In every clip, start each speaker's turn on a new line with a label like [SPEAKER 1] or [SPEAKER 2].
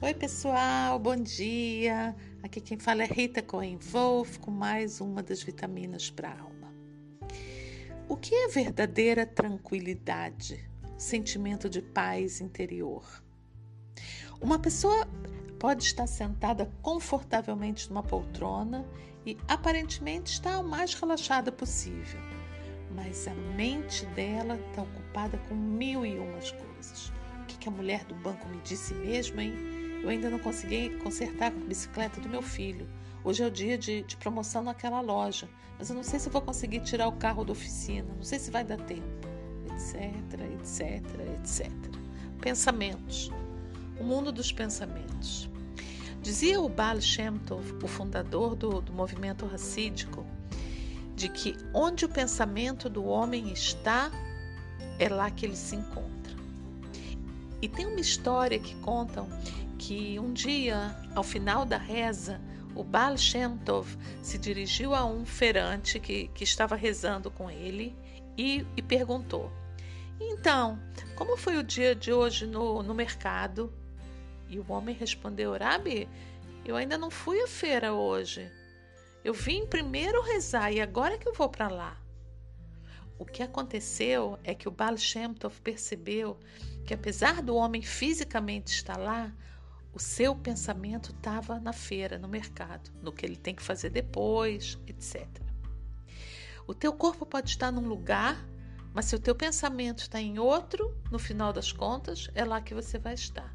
[SPEAKER 1] Oi, pessoal, bom dia. Aqui quem fala é Rita Cohen Wolf com mais uma das vitaminas para a alma. O que é verdadeira tranquilidade? Sentimento de paz interior. Uma pessoa pode estar sentada confortavelmente numa poltrona e aparentemente está o mais relaxada possível, mas a mente dela está ocupada com mil e umas coisas. O que a mulher do banco me disse mesmo, hein? Eu ainda não consegui consertar a bicicleta do meu filho. Hoje é o dia de, de, promoção naquela loja, mas eu não sei se vou conseguir tirar o carro da oficina, não sei se vai dar tempo, etc, etc, etc. Pensamentos. O mundo dos pensamentos. Dizia o Baal Shem Tov, o fundador do, do movimento racídico, de que onde o pensamento do homem está, é lá que ele se encontra. E tem uma história que contam que um dia, ao final da reza, o Baal Shem Tov se dirigiu a um feirante que, que estava rezando com ele e, e perguntou: Então, como foi o dia de hoje no, no mercado? E o homem respondeu: Rabi, eu ainda não fui à feira hoje. Eu vim primeiro rezar e agora que eu vou para lá. O que aconteceu é que o Baal Shem Tov percebeu que, apesar do homem fisicamente estar lá, o seu pensamento estava na feira, no mercado, no que ele tem que fazer depois, etc. O teu corpo pode estar num lugar, mas se o teu pensamento está em outro, no final das contas, é lá que você vai estar.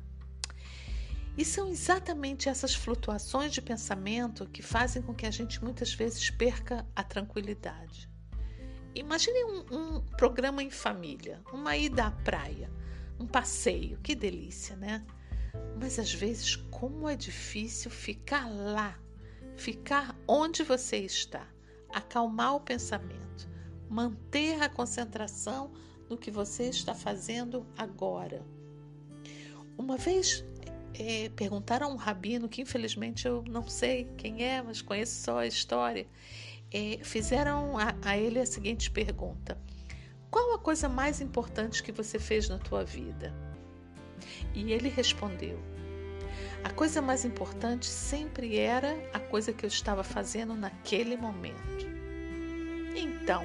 [SPEAKER 1] E são exatamente essas flutuações de pensamento que fazem com que a gente muitas vezes perca a tranquilidade. Imagine um, um, programa em família, uma ida à praia, um passeio, que delícia, né? Mas às vezes, como é difícil ficar lá, ficar onde você está, acalmar o pensamento, manter a concentração no que você está fazendo agora. Uma vez é, perguntaram a um rabino, que infelizmente eu não sei quem é, mas conheço só a história, é, fizeram a, a ele a seguinte pergunta: Qual a coisa mais importante que você fez na tua vida? E ele respondeu: A coisa mais importante sempre era a coisa que eu estava fazendo naquele momento. Então,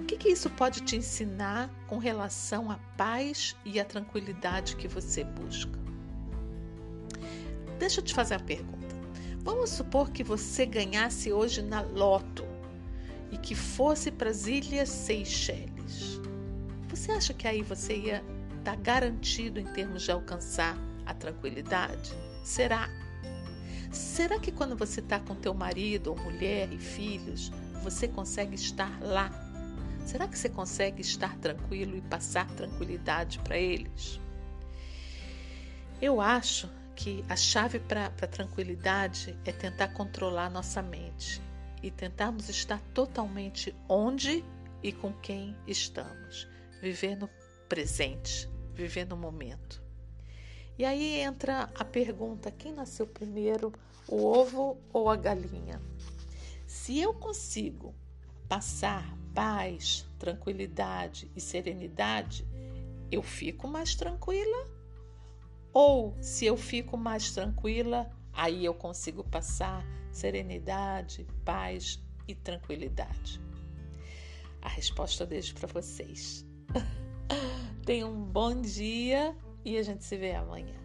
[SPEAKER 1] o que, que isso pode te ensinar com relação à paz e à tranquilidade que você busca? Deixa eu te fazer a pergunta. Vamos supor que você ganhasse hoje na loto e que fosse para as Ilhas Seychelles. Você acha que aí você ia estar tá garantido em termos de alcançar a tranquilidade? Será? Será que quando você está com teu marido ou mulher e filhos, você consegue estar lá? Será que você consegue estar tranquilo e passar tranquilidade para eles? Eu acho que a chave para a tranquilidade é tentar controlar nossa mente e tentarmos estar totalmente onde e com quem estamos, viver no presente, viver no momento. E aí entra a pergunta: quem nasceu primeiro, o ovo ou a galinha? Se eu consigo passar paz, tranquilidade e serenidade, eu fico mais tranquila ou se eu fico mais tranquila, aí eu consigo passar serenidade, paz e tranquilidade. A resposta eu deixo para vocês. Tenham um bom dia e a gente se vê amanhã.